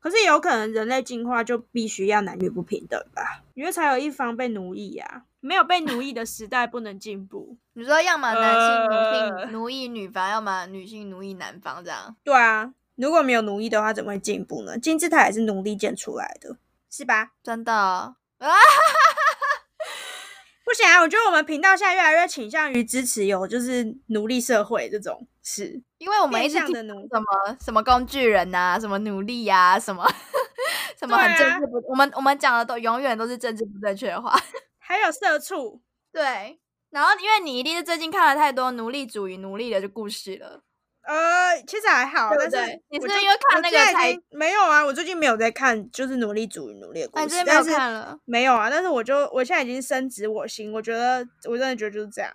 可是有可能人类进化就必须要男女不平等吧？因为才有一方被奴役呀，没有被奴役的时代不能进步。你说要么男性、女呃性奴役女方，要么女性奴役男方，这样对啊，如果没有奴役的话，怎么会进步呢？金字塔也是奴隶建出来的，是吧？真的啊？不行啊，我觉得我们频道现在越来越倾向于支持有就是奴隶社会这种事，因为我们一直听的奴。什么什么工具人呐、什么奴隶呀、什么 什么很政治不，我们我们讲的都永远都是政治不正确的话。还有社畜，对，然后因为你一定是最近看了太多奴隶主与奴隶的故事了，呃，其实还好，但是对你是因为看那个才没有啊？我最近没有在看，就是努力主与奴隶的故有但是看了？没有啊，但是我就我现在已经深植我心，我觉得我真的觉得就是这样。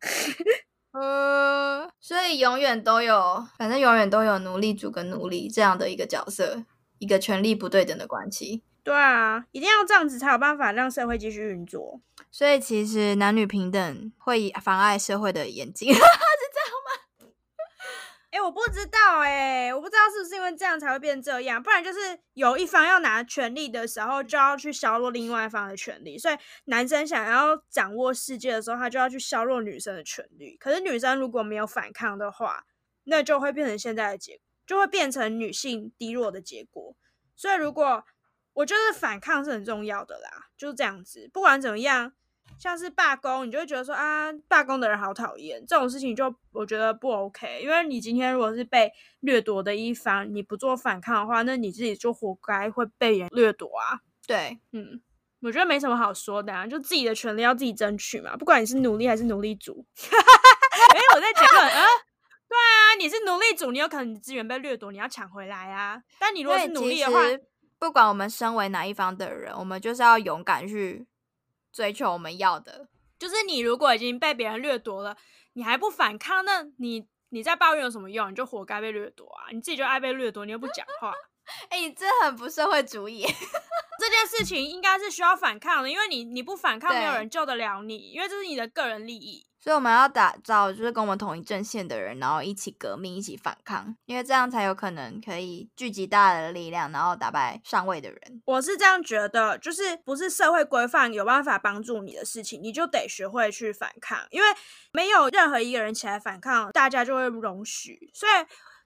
呃，所以永远都有，反正永远都有奴隶主跟奴隶这样的一个角色，一个权力不对等的关系。对啊，一定要这样子才有办法让社会继续运作。所以其实男女平等会妨碍社会的演进。我不知道哎、我不知道是不是因为这样才会变这样，不然就是有一方要拿权力的时候，就要去削弱另外一方的权利。所以男生想要掌握世界的时候，他就要去削弱女生的权利。可是女生如果没有反抗的话，那就会变成现在的结，就会变成女性低落的结果。所以如果我觉得反抗是很重要的啦，就是这样子。不管怎么样，像是罢工，你就会觉得说啊，罢工的人好讨厌，这种事情就我觉得不 OK。因为你今天如果是被掠夺的一方，你不做反抗的话，那你自己就活该会被人掠夺啊。对，嗯，我觉得没什么好说的啊，就自己的权利要自己争取嘛，不管你是奴隶还是奴隶主。哎、我在结论啊。对啊，你是奴隶主，你有可能你资源被掠夺，你要抢回来啊。但你如果是对奴隶的话，不管我们身为哪一方的人，我们就是要勇敢去追求我们要的。就是你如果已经被别人掠夺了，你还不反抗，那你你在抱怨有什么用？你就活该被掠夺啊！你自己就爱被掠夺，你又不讲话，哎、你这很不社会主义。这件事情应该是需要反抗的，因为你你不反抗，没有人救得了你，因为这是你的个人利益。所以我们要打造就是跟我们同一阵线的人，然后一起革命，一起反抗，因为这样才有可能可以聚集大家的力量，然后打败上位的人。我是这样觉得，就是不是社会规范有办法帮助你的事情，你就得学会去反抗，因为没有任何一个人起来反抗，大家就会容许。所以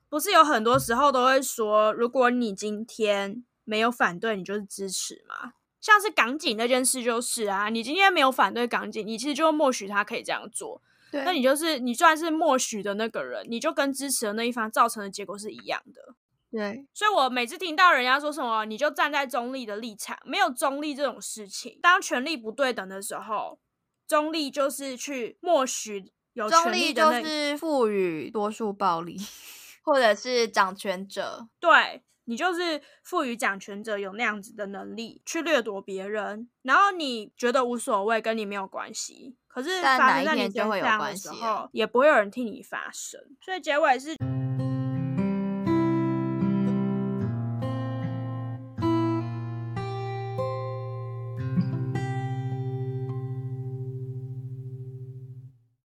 不是有很多时候都会说，如果你今天没有反对，你就是支持嘛。像是港警那件事就是啊，你今天没有反对港警，你其实就默许他可以这样做，对那你就是你算是默许的那个人，你就跟支持的那一方造成的结果是一样的。对所以我每次听到人家说什么，你就站在中立的立场，没有中立这种事情。当权力不对等的时候，中立就是去默许有权中立就是赋予多数暴力，或者是掌权者。对你就是赋予掌权者有那样子的能力去掠夺别人，然后你觉得无所谓，跟你没有关系。可是发生在你身上的时候，也不会有人替你发声。所以结尾是